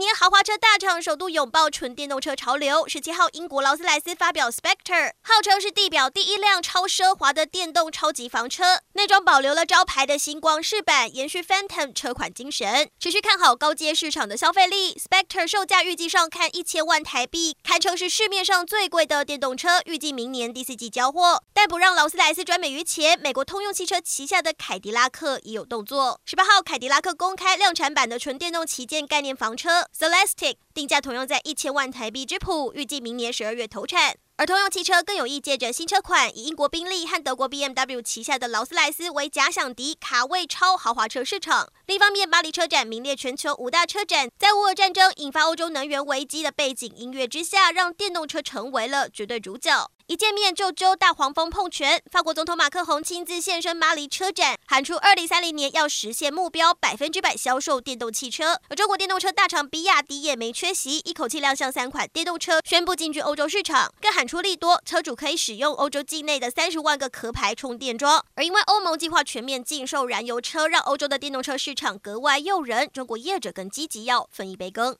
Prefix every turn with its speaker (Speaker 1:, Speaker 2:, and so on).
Speaker 1: 年豪华车大厂首度拥抱纯电动车潮流。十七号，英国劳斯莱斯发表 Spectre，号称是地表第一辆超奢华的电动超级房车，内装保留了招牌的星光饰板，延续 Phantom 车款精神。持续看好高阶市场的消费力，Spectre 售价预计上看一千万台币，堪称是市面上最贵的电动车。预计明年第四季交货。但不让劳斯莱斯专美于前，美国通用汽车旗下的凯迪拉克也有动作。十八号，凯迪拉克公开量产版的纯电动旗舰概念房车。Celestic 定价同样在一千万台币之谱，预计明年十二月投产。而通用汽车更有意借着新车款，以英国宾利和德国 BMW 旗下的劳斯莱斯为假想敌，卡位超豪华车市场。另一方面，巴黎车展名列全球五大车展，在乌俄战争引发欧洲能源危机的背景音乐之下，让电动车成为了绝对主角。一见面就揪大黄蜂碰拳，法国总统马克宏亲自现身巴黎车展，喊出二零三零年要实现目标，百分之百销售电动汽车。而中国电动车大厂比亚迪也没缺席，一口气亮相三款电动车，宣布进军欧洲市场，更喊出利多，车主可以使用欧洲境内的三十万个壳牌充电桩。而因为欧盟计划全面禁售燃油车，让欧洲的电动车市场格外诱人，中国业者更积极要分一杯羹。